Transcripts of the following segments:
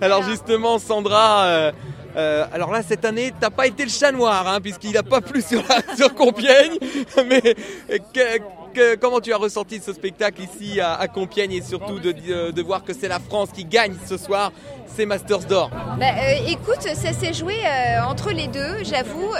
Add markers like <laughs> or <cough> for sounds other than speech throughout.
Alors justement, Sandra, euh, alors là cette année, t'as pas été le chat noir, hein, puisqu'il n'a pas plu <laughs> sur, Compiègne. Mais euh, comment tu as ressenti ce spectacle ici à, à Compiègne et surtout de, voir que c'est la France qui gagne ce soir ces Masters d'or? Bah, euh, écoute, ça s'est joué entre les deux, j'avoue.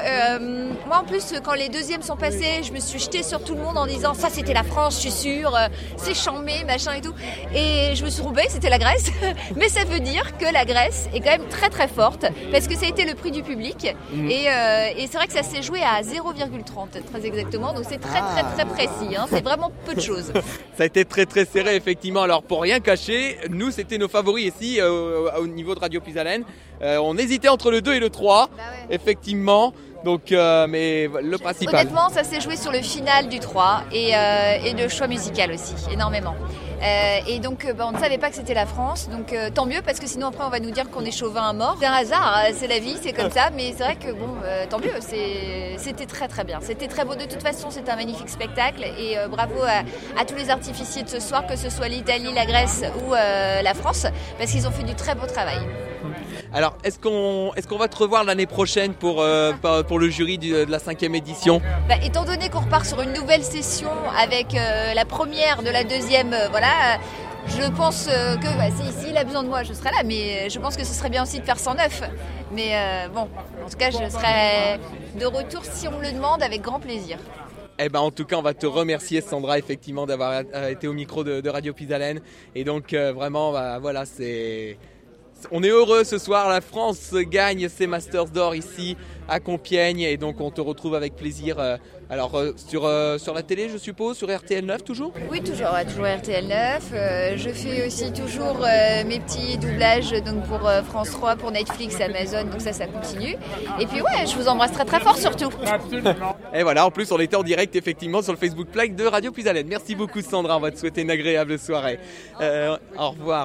Moi, en plus, quand les deuxièmes sont passés, je me suis jetée sur tout le monde en disant ça, c'était la France, je suis sûre, c'est chambé, machin et tout. Et je me suis trompée, c'était la Grèce. <laughs> Mais ça veut dire que la Grèce est quand même très très forte que ça a été le prix du public. Et, euh, et c'est vrai que ça s'est joué à 0,30 très exactement. Donc c'est très très très précis. hein. C'est vraiment peu de choses. <laughs> Ça a été très très serré effectivement. Alors pour rien cacher, nous c'était nos favoris ici euh, au niveau de Radio Pisalène. Euh, on hésitait entre le 2 et le 3, Bah ouais. effectivement. Donc euh, mais le principal. Honnêtement, ça s'est joué sur le final du 3 et, euh, et le choix musical aussi, énormément. Euh, et donc, euh, bah, on ne savait pas que c'était la France, donc euh, tant mieux parce que sinon après on va nous dire qu'on est chauvin à mort. C'est un hasard, c'est la vie, c'est comme ça, mais c'est vrai que bon, euh, tant mieux, c'est- c'était très très bien. C'était très beau de toute façon, c'était un magnifique spectacle et euh, bravo à, à tous les artificiers de ce soir, que ce soit l'Italie, la Grèce ou euh, la France, parce qu'ils ont fait du très beau travail. Alors est-ce qu'on est-ce qu'on va te revoir l'année prochaine pour euh, pour- le jury du- de la cinquième édition Bah, étant donné qu'on repart sur une nouvelle session avec euh, la première de la deuxième, euh, voilà, euh, je pense euh, que bah, si- s'il a besoin de moi, je serai là, mais euh, je pense que ce serait bien aussi de faire 109. Mais euh, bon, en tout cas, je serai de retour si on me le demande avec grand plaisir. Eh ben en tout cas on va te remercier Sandra effectivement d'avoir euh, été au micro de, de Radio Pisalène et donc euh, vraiment bah, voilà c'est on est heureux ce soir la France gagne ses Masters d'or ici à Compiègne et donc on te retrouve avec plaisir euh, alors euh, sur euh, sur la télé je suppose sur RTL 9 toujours? Oui, toujours, ouais, toujours RTL 9. Euh, je fais aussi toujours euh, mes petits doublages donc pour euh, France 3, pour Netflix, Amazon, donc ça, ça continue. Et puis ouais, je vous embrasse très très fort surtout. <laughs> et voilà en plus on était en direct effectivement sur le Facebook Live de Radio Pisalène merci beaucoup Sandra on va te souhaiter une agréable soirée Euh, au revoir